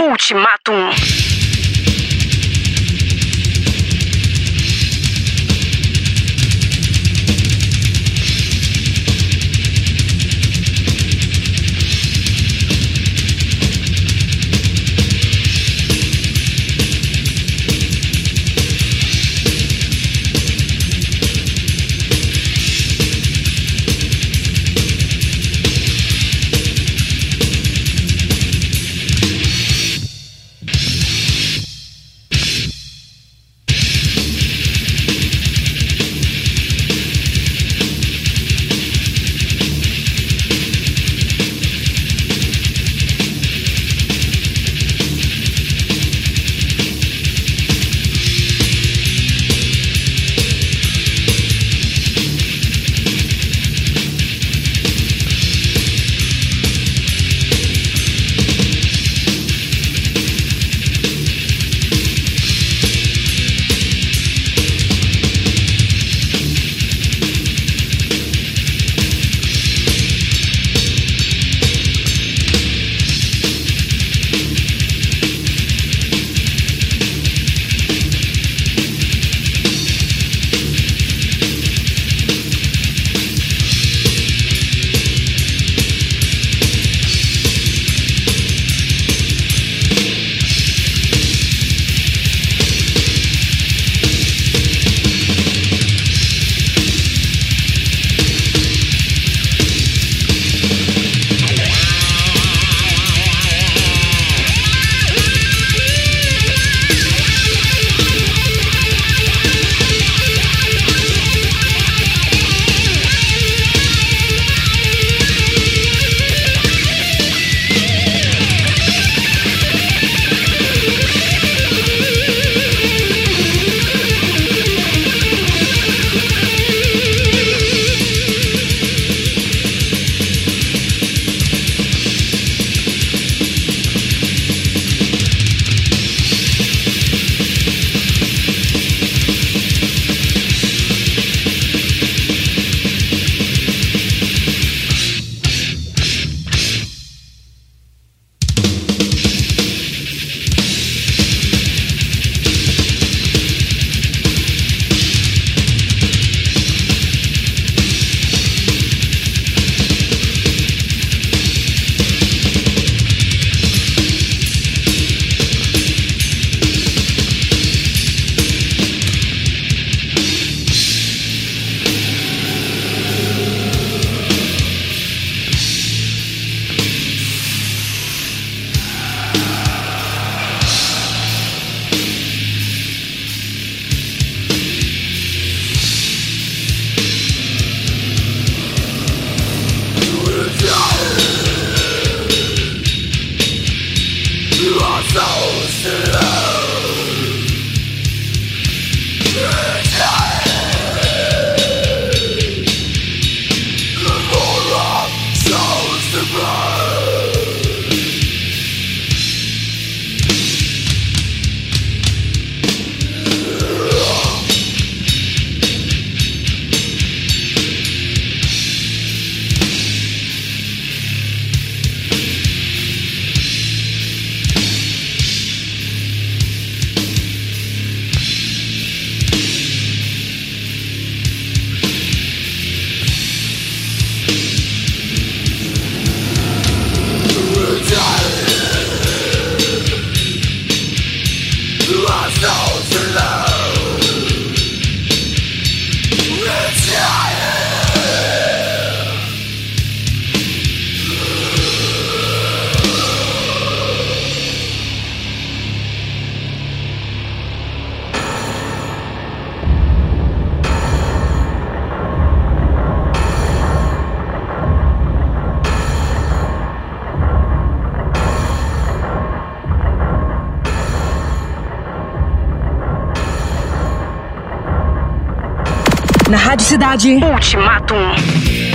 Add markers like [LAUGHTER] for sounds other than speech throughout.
Ultimatum. Rádio Cidade. Ultimatum.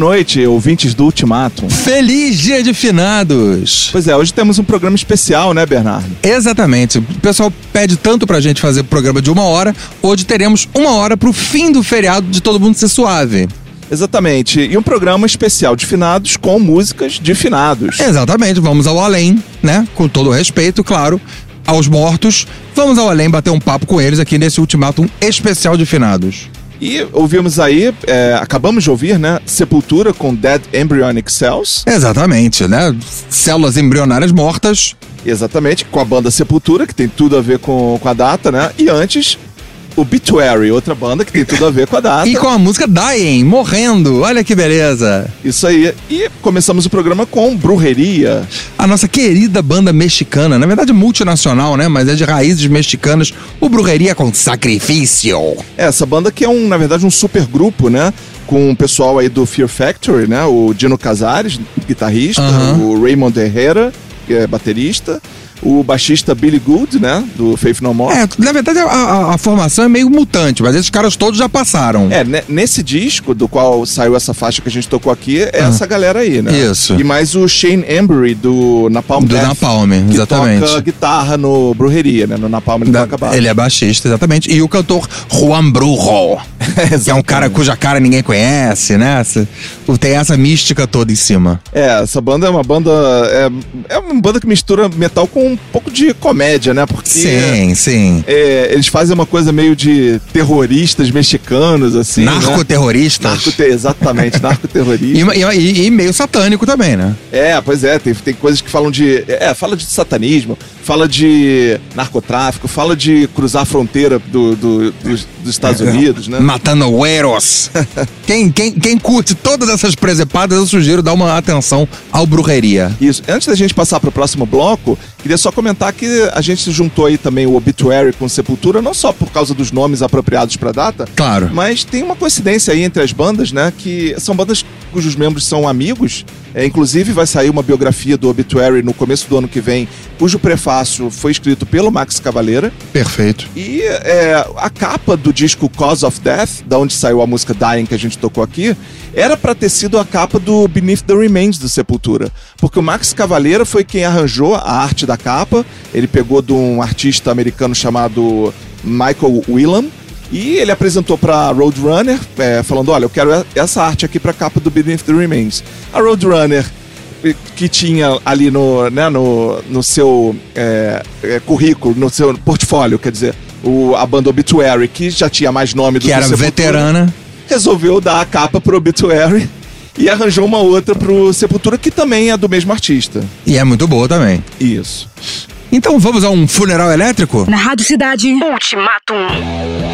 Noite, ouvintes do Ultimatum. Feliz Dia de Finados! Pois é, hoje temos um programa especial, né, Bernardo? Exatamente. O pessoal pede tanto pra gente fazer programa de uma hora, hoje teremos uma hora pro fim do feriado de todo mundo ser suave. Exatamente. E um programa especial de finados com músicas de finados. Exatamente, vamos ao além, né? Com todo o respeito, claro, aos mortos. Vamos ao além bater um papo com eles aqui nesse ultimátum especial de finados. E ouvimos aí, é, acabamos de ouvir, né? Sepultura com Dead Embryonic Cells. Exatamente, né? Células embrionárias mortas. Exatamente, com a banda Sepultura, que tem tudo a ver com, com a data, né? E antes, Obituary, outra banda que tem tudo a ver com a data. E com a música Dying, morrendo. Olha que beleza. Isso aí. E começamos o programa com Brujeria. A nossa querida banda mexicana, na verdade multinacional, né? Mas é de raízes mexicanas. O Brujeria com Sacrifício. É, essa banda que é, um, na verdade, um super grupo, né? Com o pessoal aí do Fear Factory, né? O Dino Casares, guitarrista, o Raymond Herrera, que é baterista, o baixista Billy Good, né? Do Faith No More. É, na verdade a, a- a formação é meio mutante, mas esses caras todos já passaram. É, ne- nesse disco do qual saiu essa faixa que a gente tocou aqui, é essa galera aí, né? Ah. Isso. E mais o Shane Embry do Napalm Do Death, Napalm, que exatamente. toca guitarra no Brujeria, né? No Napalm ele Da- toca baixo. ele é baixista, exatamente. E o cantor Juan Brujo, [LAUGHS] que é um cara cuja cara ninguém conhece, né? Tem essa mística toda em cima. É, essa banda é uma banda. É, é uma banda que mistura metal com um pouco de comédia, né? Porque. Sim, sim. é, eles fazem uma coisa meio de terroristas mexicanos, assim. né? Narcoterroristas. Narcote- exatamente, [LAUGHS] narcoterrorista. E, e- e meio satânico também, né? É, pois é, tem, tem coisas que falam de. É, fala de satanismo, fala de narcotráfico, fala de cruzar a fronteira do, do- dos, dos Estados Unidos, né? Matando güeros. [LAUGHS] quem, quem, quem curte todas essas presepadas, eu sugiro dar uma atenção ao Brujeria. Isso. Antes da gente passar pro próximo bloco, queria só comentar que a gente se juntou aí também o Obituary com Sepultura, não só por causa dos nomes apropriados pra data, Claro. mas tem uma coincidência aí entre as bandas, né? Que são bandas cujos membros são amigos. É, inclusive, vai sair uma biografia do Obituary no começo do ano que vem, cujo prefácio foi escrito pelo Max Cavaleira. Perfeito. E é, a capa do disco Cause of Death, da onde saiu a música Dying que a gente tocou aqui, era pra ter sido a capa do Beneath the Remains do Sepultura. Porque o Max Cavaleira foi quem arranjou a arte da capa. Ele pegou de um artista americano chamado Michael Whelan. E ele apresentou pra Roadrunner, é, falando: Olha, eu quero essa arte aqui pra capa do Beneath the Remains. A Roadrunner que tinha ali no, né, no, no seu é, é, currículo, no seu portfólio, quer dizer, o, a banda Obituary, que já tinha mais nome do Que era veterana. resolveu dar a capa pro Obituary e arranjou uma outra pro Sepultura, que também é do mesmo artista. E é muito boa também. Isso. Então vamos a um funeral elétrico? Na Rádio Cidade. Ultimatum.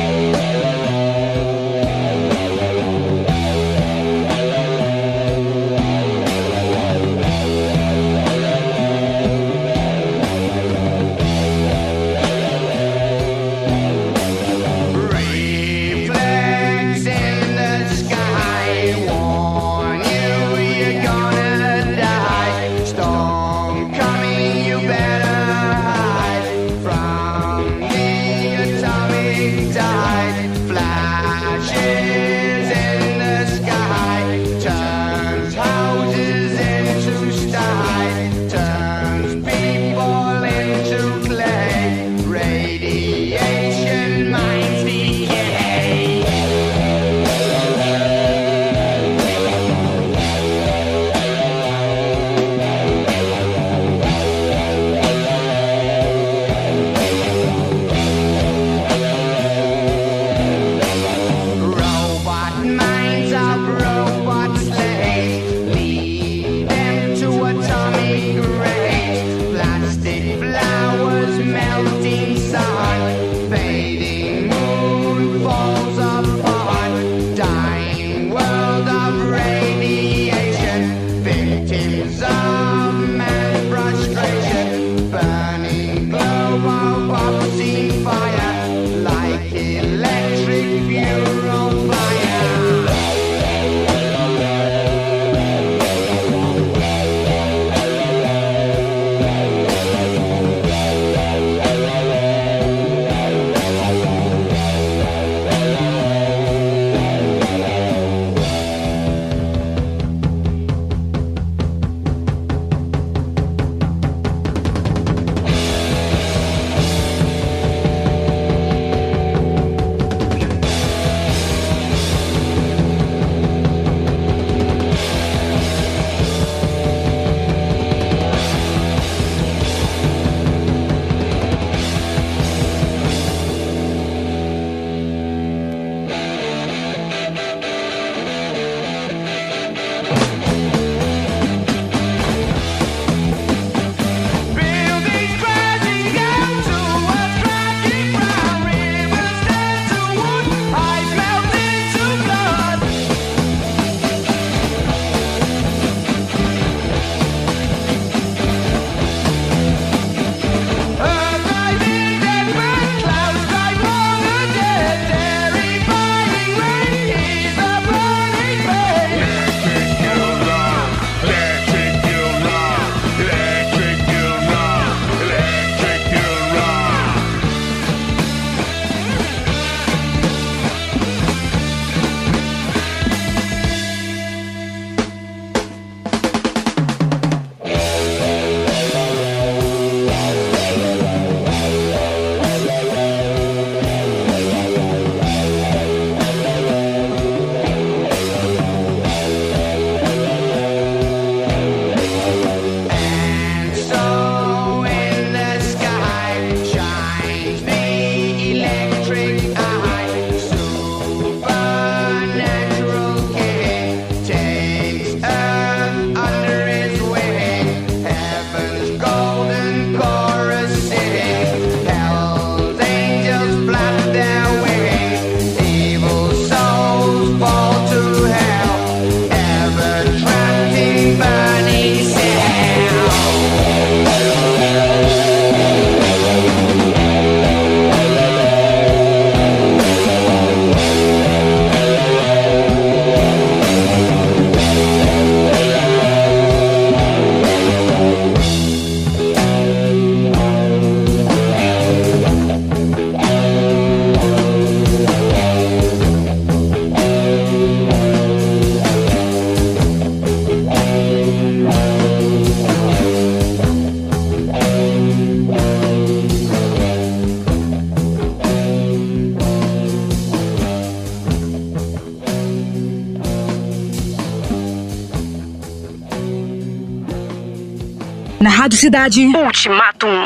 Cidade. Ultimatum.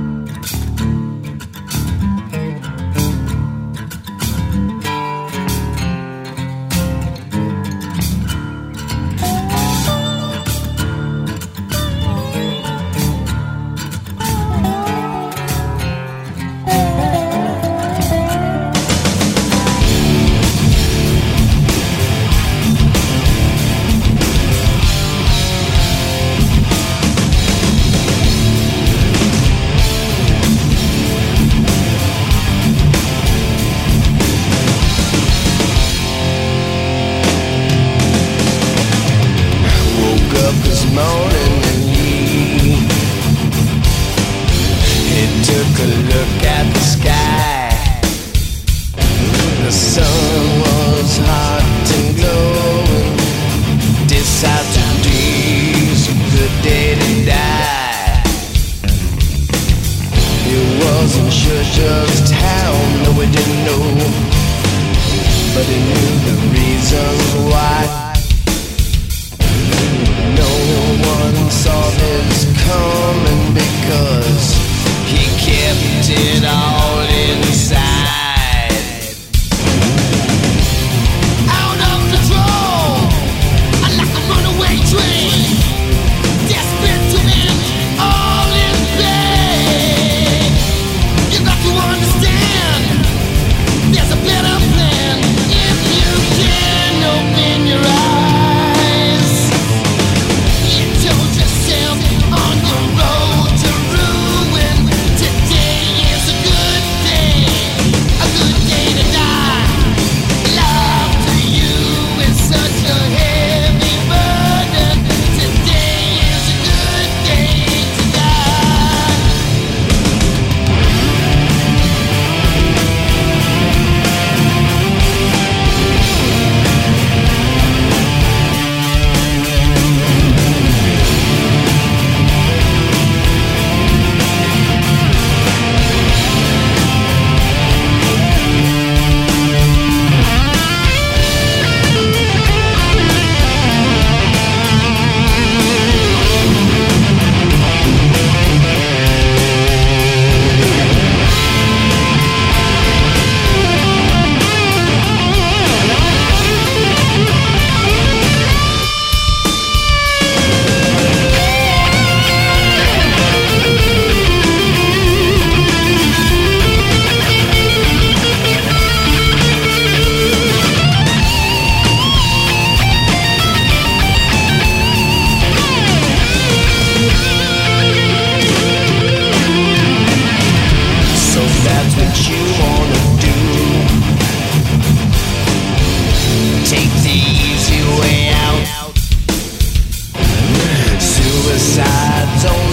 suicide. Don't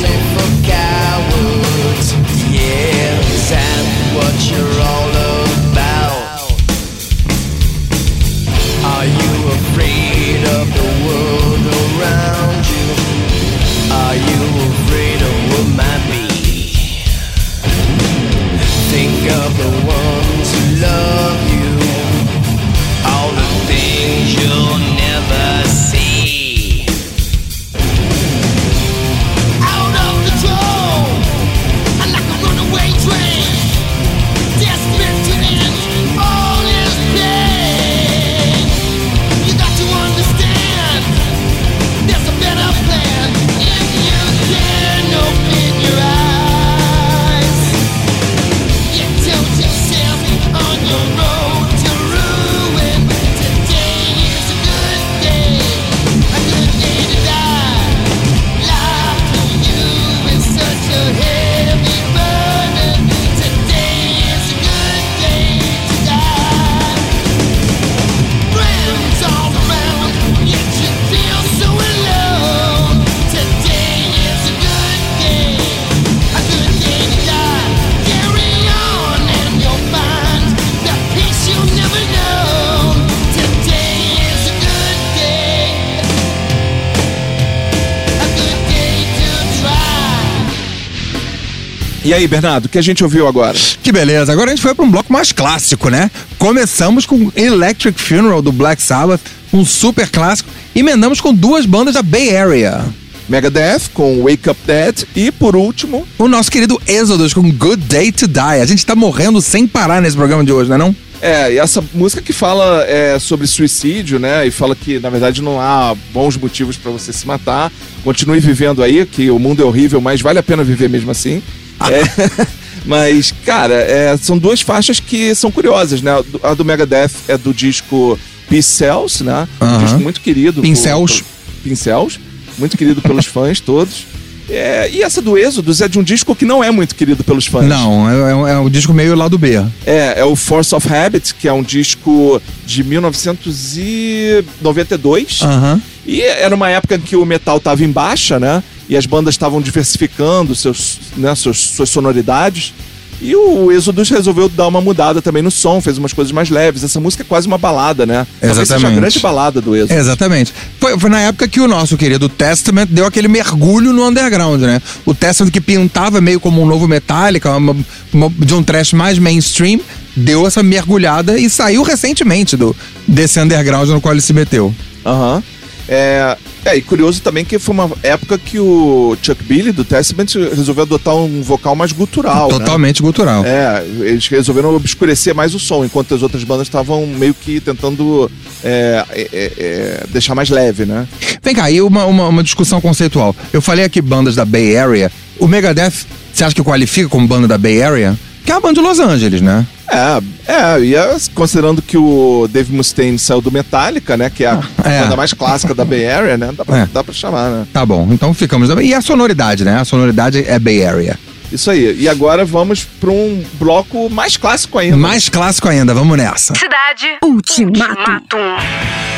E aí, Bernardo, o que a gente ouviu agora? Que beleza. Agora a gente foi para um bloco mais clássico, né? Começamos com Electric Funeral do Black Sabbath, um super clássico. Emendamos com duas bandas da Bay Area. Megadeth com Wake Up Dead e, por último, O nosso querido Exodus com Good Day to Die. A gente tá morrendo sem parar nesse programa de hoje, não é não? É, e essa música que fala é, sobre suicídio, né? E fala que, na verdade, não há bons motivos pra você se matar. Continue vivendo aí, que o mundo é horrível, mas vale a pena viver mesmo assim. É, [LAUGHS] mas, cara, é, são duas faixas que são curiosas, né? A do Megadeth é do disco Peace Cells, né? Um Aham. disco muito querido. Pincels. por- por- Pincels. Muito querido pelos [LAUGHS] fãs todos. É, e essa do Êxodos é de um disco que não é muito querido pelos fãs. Não, é, é um- é um disco meio lado B. É, é o Force of Habit, que é um disco de 1992. Aham. E era uma época em que o metal tava em baixa, né? E as bandas estavam diversificando seus, né, seus, suas sonoridades. E o Exodus resolveu dar uma mudada também no som, fez umas coisas mais leves. Essa música é quase uma balada, né? Talvez seja a Exatamente. grande balada do Exodus. Exatamente. Foi, foi na época que o nosso querido Testament deu aquele mergulho no underground, né? O Testament que pintava meio como um novo Metallica, uma- uma- de um trash mais mainstream, deu essa mergulhada e saiu recentemente do, desse underground no qual ele se meteu. Aham. É, é, e curioso também que foi uma época que o Chuck Billy do Testament resolveu adotar um vocal mais gutural. né? Totalmente gutural. É, eles resolveram obscurecer mais o som, enquanto as outras bandas estavam meio que tentando é, é, é, é, deixar mais leve, né? Vem cá, e uma, uma, uma discussão conceitual. Eu falei aqui bandas da Bay Area. O Megadeth, você acha que qualifica como banda da Bay Area? Que é a banda de Los Angeles, né? É, é, e é, considerando que o Dave Mustaine saiu do Metallica, né? Que é a é. banda mais clássica da Bay Area, né? Dá pra, É. dá pra chamar, né? Tá bom, então ficamos. E a sonoridade, né? A sonoridade é Bay Area. Isso aí. E agora vamos pra um bloco mais clássico ainda. Mais clássico ainda, vamos nessa. Cidade Ultimato. Ultimatum.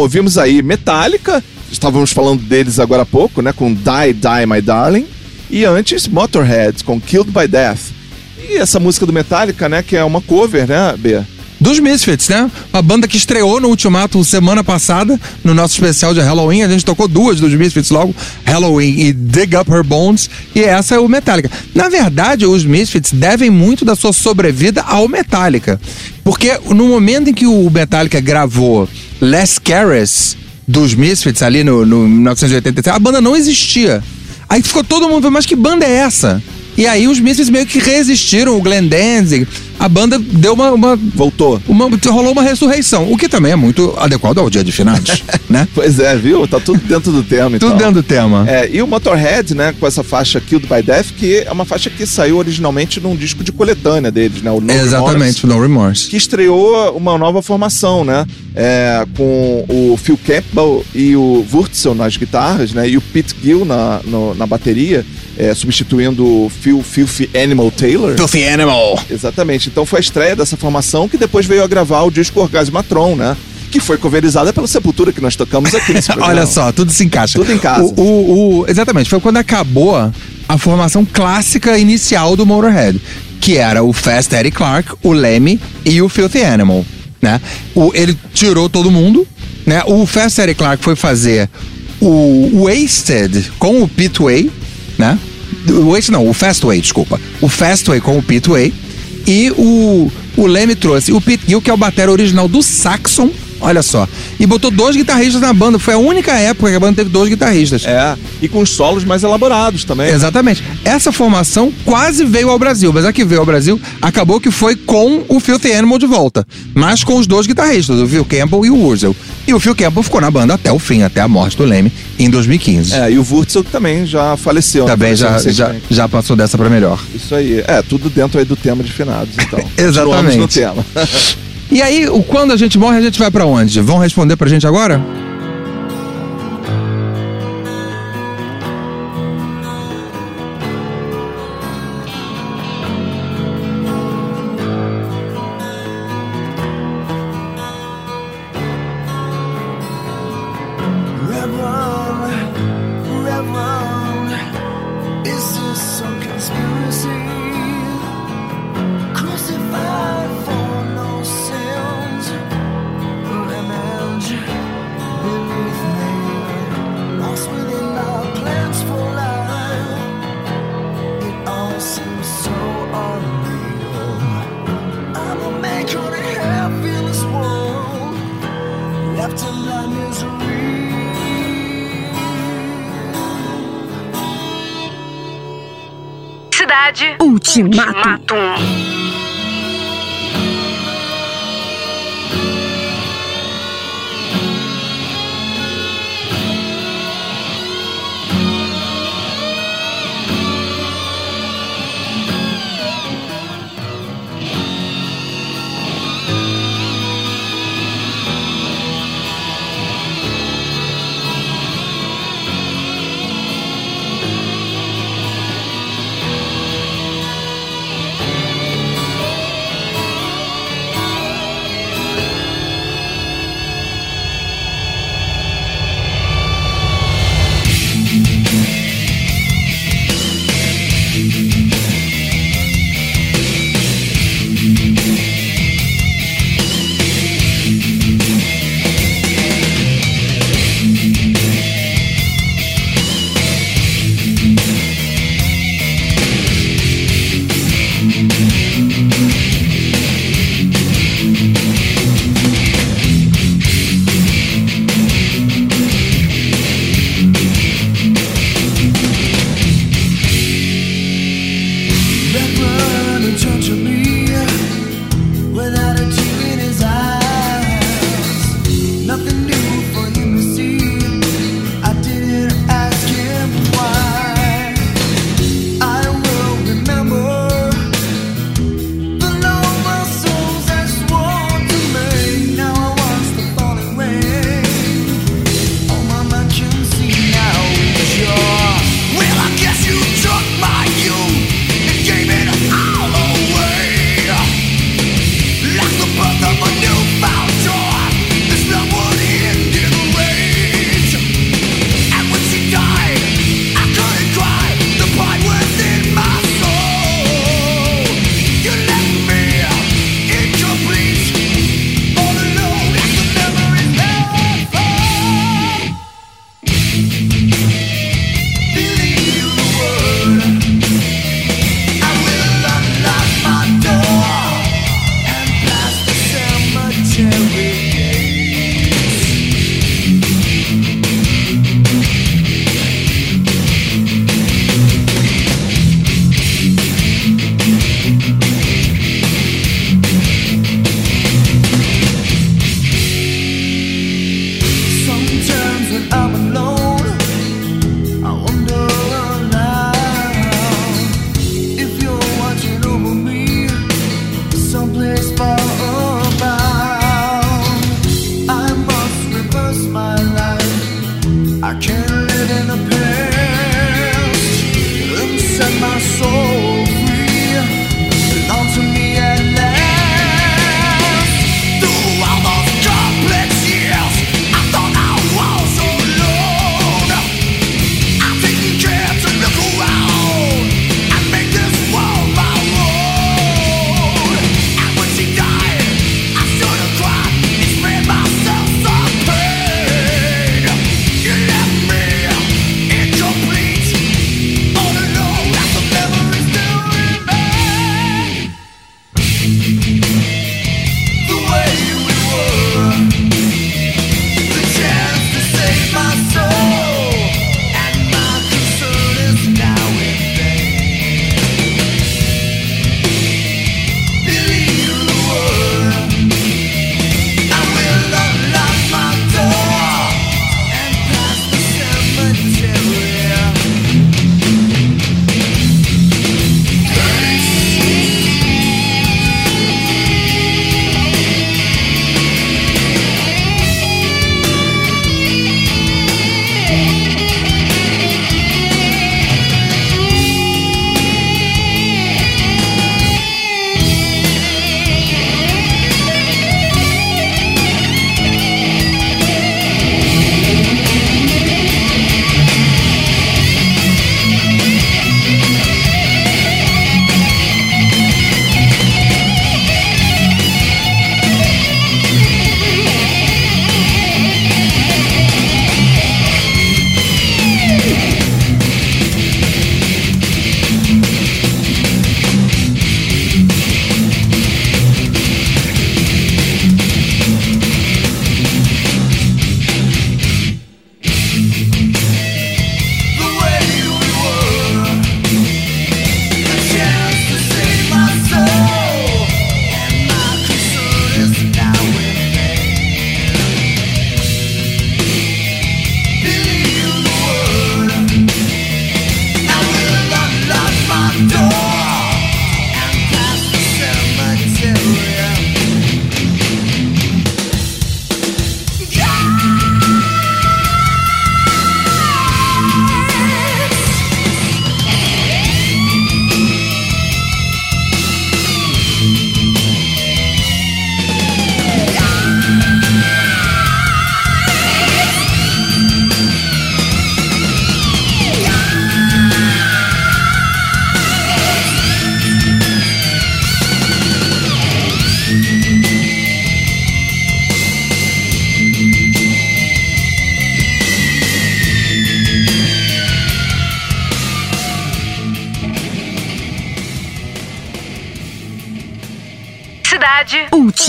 Ouvimos aí Metallica, estávamos falando deles agora há pouco, né? Com Die, Die, My Darling. E antes, Motorhead, com Killed by Death. E essa música do Metallica, né? Que é uma cover, né, B? Dos Misfits, né? Uma banda que estreou no Ultimato semana passada, no nosso especial de Halloween. A gente tocou duas dos Misfits logo, Halloween e Dig Up Her Bones. E essa é o Metallica. Na verdade, os Misfits devem muito da sua sobrevida ao Metallica. Porque no momento em que o Metallica gravou Les Caras dos Misfits ali no, no 1987, a banda não existia. Aí ficou todo mundo, mas que banda é essa? E aí os Misfits meio que resistiram, o Glenn Danzig. A banda deu uma, uma Voltou. uma, rolou uma ressurreição, o que também é muito adequado ao dia de finados, [LAUGHS] né? Pois é, viu? Tá tudo dentro do tema, então. Tudo dentro do tema. É, e o Motorhead, né, com essa faixa Killed by Death, que é uma faixa que saiu originalmente num disco de coletânea deles, né? O No Exatamente, Remorse, No Remorse. que estreou uma nova formação, né? É, com o Phil Campbell e o Wurzel nas guitarras, né? E o Pete Gill na, no- na bateria, é, substituindo o Phil Filthy Animal Taylor. Filthy Animal. Exatamente. Então foi a estreia dessa formação que depois veio a gravar o disco Orgasmatron, né? Que foi coverizada pela Sepultura que nós tocamos aqui nesse [LAUGHS] programa. Olha só, tudo se encaixa. Tudo em casa. O, o- o- exatamente, foi quando acabou a formação clássica inicial do Motorhead, que era o Fast Eddie Clark, o Lemmy e o Filthy Animal, né? O, ele tirou todo mundo, né? O Fast Eddie Clark foi fazer o Wasted com o Pete Way, né? O Wasted não, o Fastway, desculpa. O Fastway com o Pete Way. E o, o Leme trouxe. O Pete Gill, que é o batera original do Saxon, olha só. E botou dois guitarristas na banda. Foi a única época que a banda teve dois guitarristas. É, e com os solos mais elaborados também. né? Exatamente. Essa formação quase veio ao Brasil, mas a que veio ao Brasil acabou que foi com o Filthy Animal de volta. Mas com os dois guitarristas, o Phil Campbell e o Wurzel. E o Phil Campbell ficou na banda até o fim, até a morte do Leme, em 2015. É, e o Wurzel também já faleceu. né? Também já, já, já passou dessa pra melhor. Isso aí. É, tudo dentro aí do tema de finados, então. [LAUGHS] Exatamente. No tema. [LAUGHS] E aí, quando a gente morre, a gente vai pra onde? Vão responder pra gente agora? Ultimato.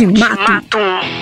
Ultimato. Ultimatum.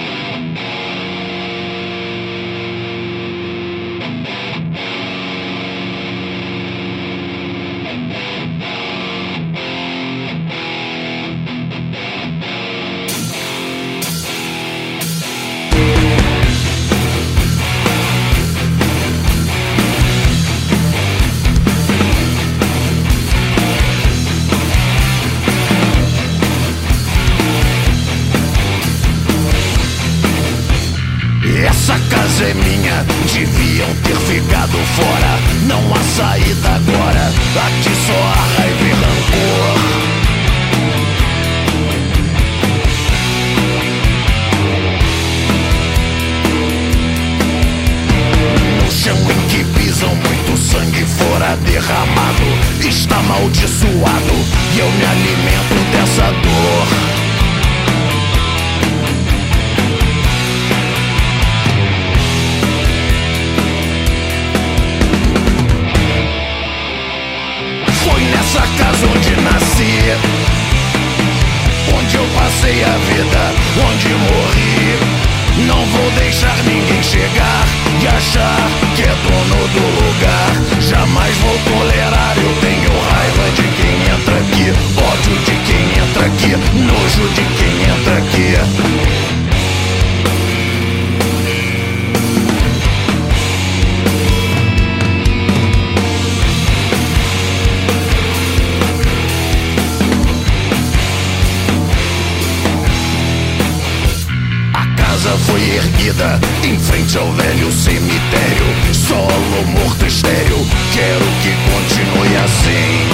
Frente ao velho cemitério. Solo morto estéreo, quero que continue assim.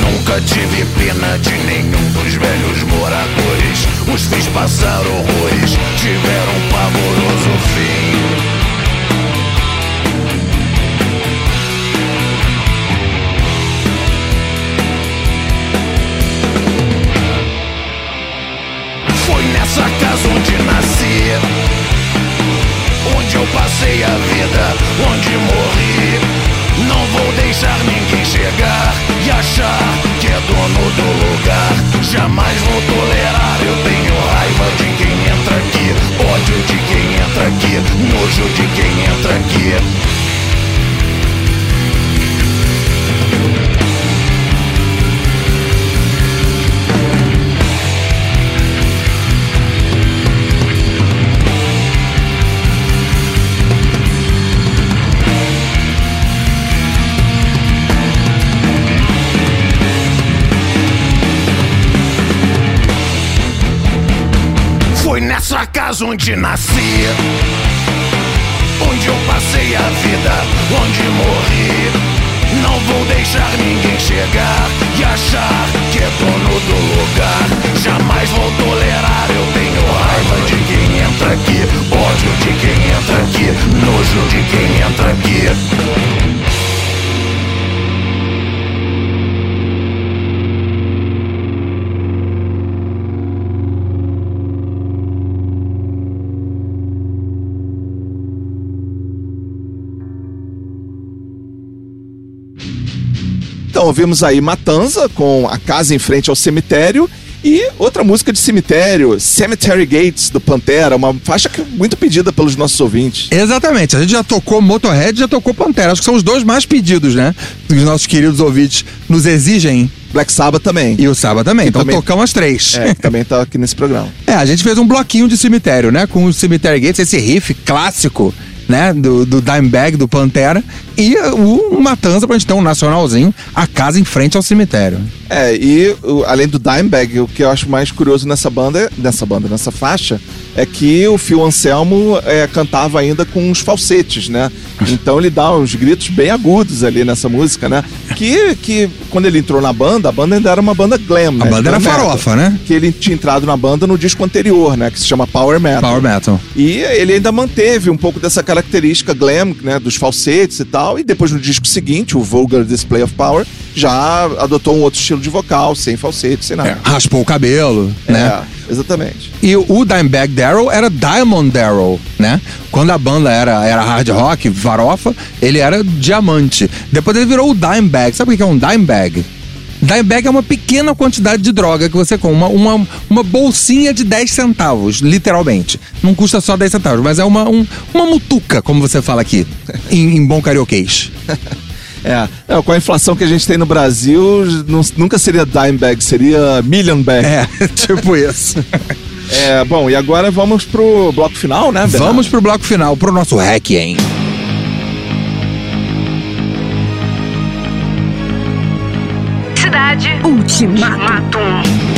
Nunca tive pena de nenhum dos velhos moradores. Os fiz passar horrores, nojo de quem entra aqui. Foi nessa casa onde nasci passei a vida, onde morri. Não vou deixar ninguém chegar e achar que é dono do lugar. Jamais vou tolerar, eu tenho raiva de quem entra aqui Ódio de quem entra aqui, nojo de quem entra aqui ouvimos aí Matanza com a casa em frente ao cemitério e outra música de cemitério, Cemetery Gates do Pantera, uma faixa que é muito pedida pelos nossos ouvintes. Exatamente. A gente já tocou Motorhead e já tocou Pantera. Acho que são os dois mais pedidos, né? Que os nossos queridos ouvintes nos exigem. Black Sabbath também. E o Saba também. Que então também- tocamos as três. É, que também tá aqui nesse programa. [LAUGHS] É, a gente fez um bloquinho de cemitério, né? Com o Cemetery Gates, esse riff clássico, né? Do, do Dimebag, do Pantera. E o Matanza pra gente ter um nacionalzinho, a casa em frente ao cemitério. É, e além do Dimebag, o que eu acho mais curioso nessa banda, nessa banda, nessa faixa, é que o Phil Anselmo é, cantava ainda com uns falsetes, né? Então ele dá uns gritos bem agudos ali nessa música, né? Que, que quando ele entrou na banda, a banda ainda era uma banda glam, né? A banda era farofa, né? Que ele tinha entrado na banda no disco anterior, né? Que se chama Power Metal. Power Metal. E ele ainda manteve um pouco dessa característica glam, né, dos falsetes e tal, e depois no disco seguinte, o Vulgar Display of Power, já adotou um outro estilo de vocal, sem falsete, sem nada. Raspou o cabelo, né? É. Exatamente. E o Dimebag Darrell era Diamond Darrell, né? Quando a banda era, era hard rock, farofa, ele era diamante. Depois ele virou o Dimebag. Sabe o que é um Dimebag? Dimebag é uma pequena quantidade de droga que você compra. Uma, uma, uma bolsinha de 10 centavos, literalmente. Não custa só 10 centavos, mas é uma, um- uma mutuca, como você fala aqui, [LAUGHS] em, em bom carioquês. [LAUGHS] É, é, com a inflação que a gente tem no Brasil, não- nunca seria dime bag, seria million bag. É, [LAUGHS] tipo isso. É, bom, e agora vamos pro bloco final, né, Bernardo? Vamos pro bloco final, pro nosso hack, hein? Ultimato. Ultimatum.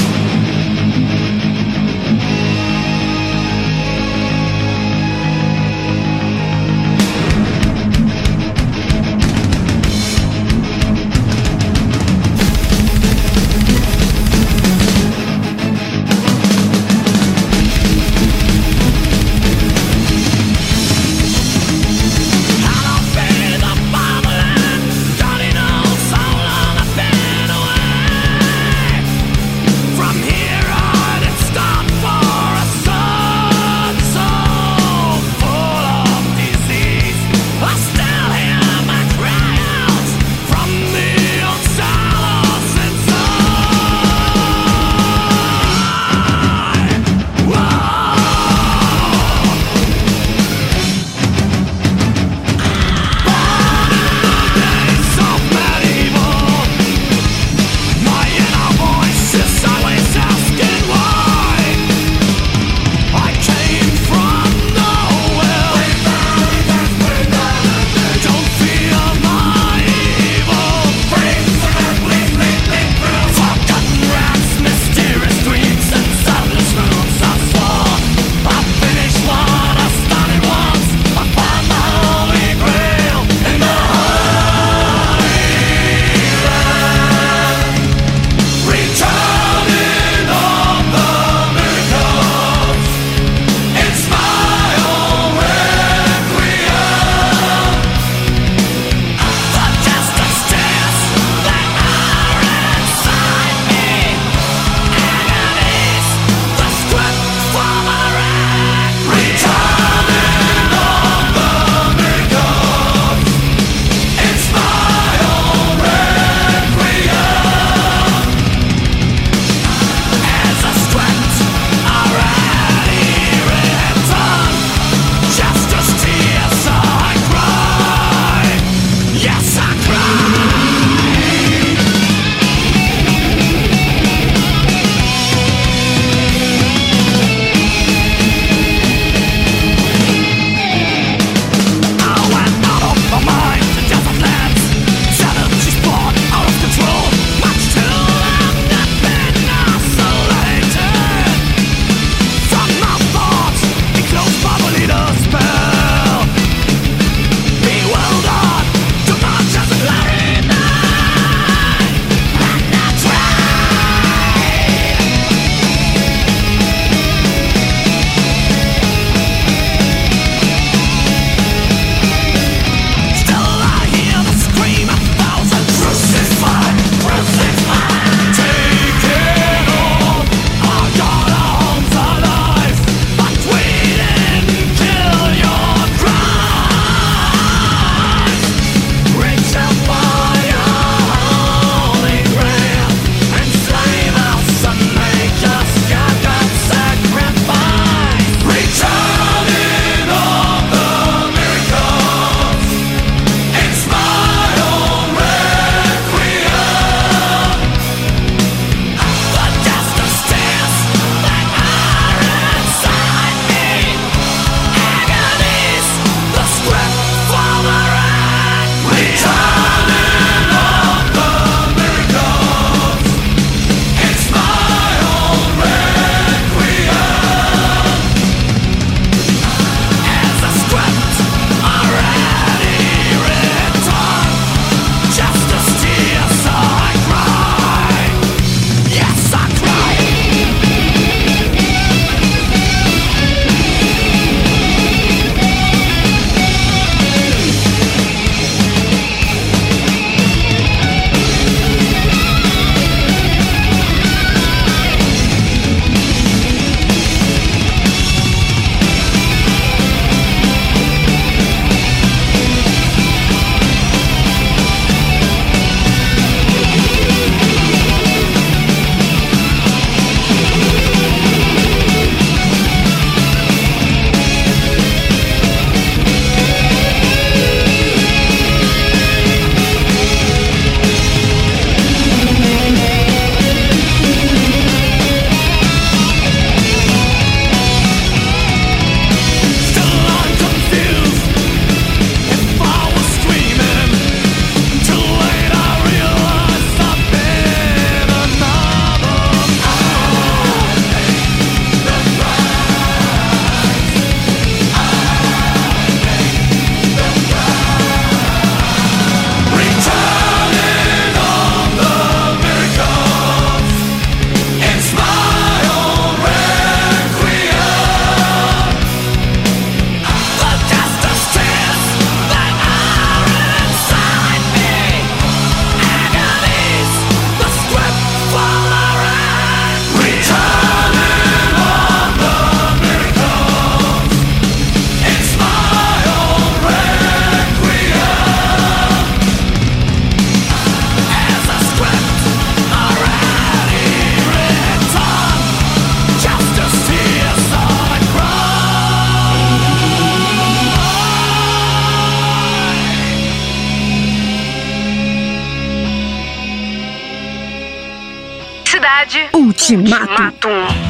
te mato.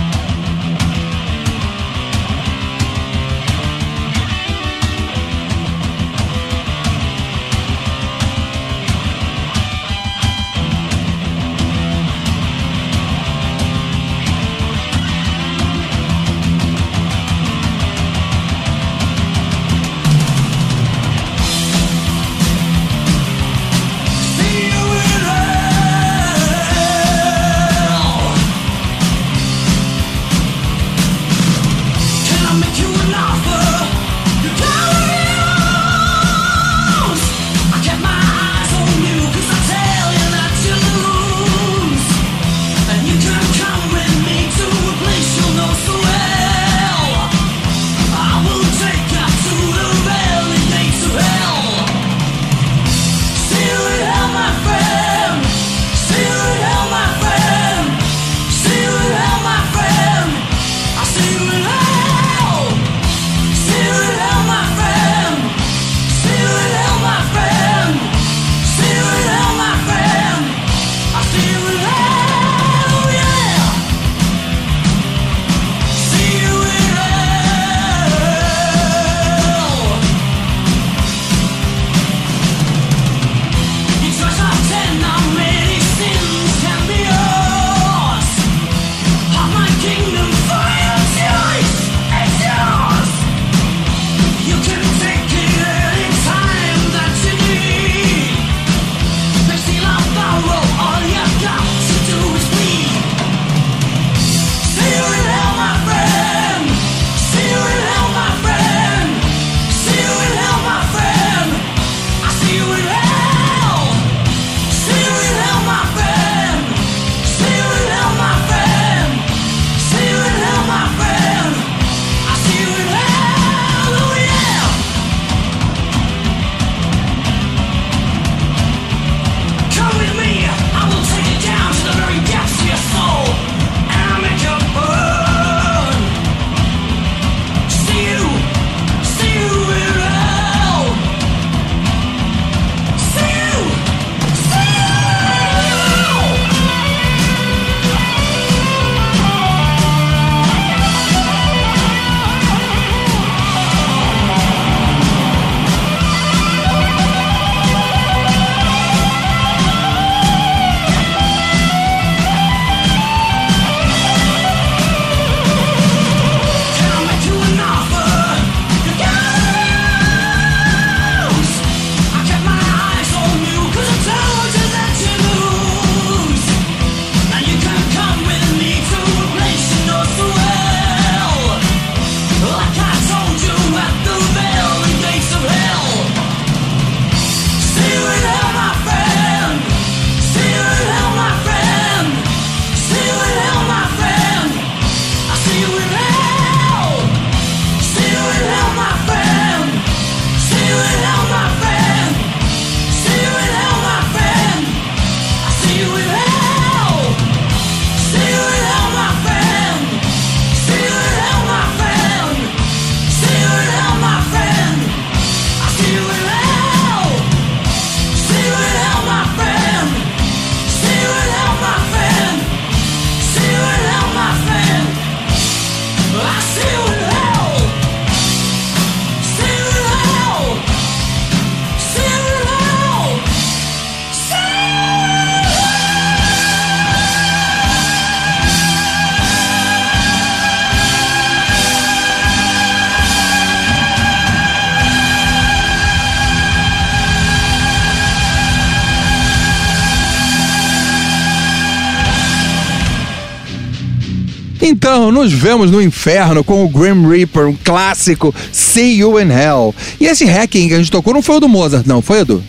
nos vemos no inferno com o Grim Reaper, um clássico See You in Hell. E esse hacking que a gente tocou não foi o do Mozart, não, foi, Edu?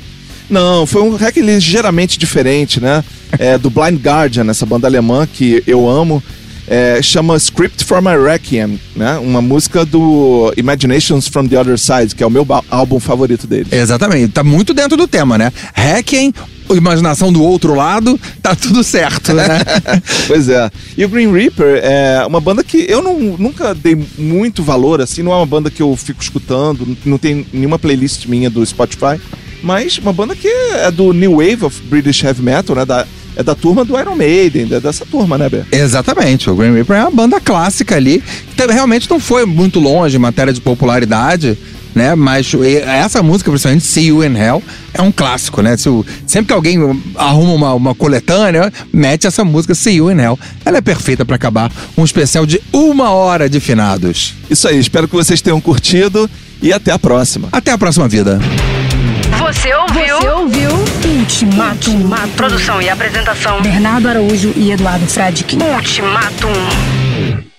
Não, foi um hack ligeiramente diferente, né? É, do Blind Guardian, essa banda alemã que eu amo. É, chama Script for My Requiem, né? Uma música do Imaginations from the Other Side, que é o meu álbum favorito dele Exatamente, tá muito dentro do tema, né? Requiem, imaginação do outro lado, tá tudo certo, né? [LAUGHS] pois é. E o Green Reaper é uma banda que eu não, nunca dei muito valor, assim, não é uma banda que eu fico escutando, não tem nenhuma playlist minha do Spotify, mas uma banda que é do New Wave of British Heavy Metal, né? Da, é da turma do Iron Maiden, é dessa turma, né, Exatamente. O Green Reaper é uma banda clássica ali, que realmente não foi muito longe em matéria de popularidade né? Mas essa música, principalmente See You in Hell, é um clássico, né? Se o- sempre que alguém arruma uma, uma coletânea, mete essa música See You in Hell. Ela é perfeita pra acabar um especial de uma hora de finados. Isso aí, espero que vocês tenham curtido e até a próxima. Até a próxima vida. Você ouviu? Você ouviu Ultimato. Produção e apresentação. Bernardo Araújo e Eduardo Fradkin. Ultimatum.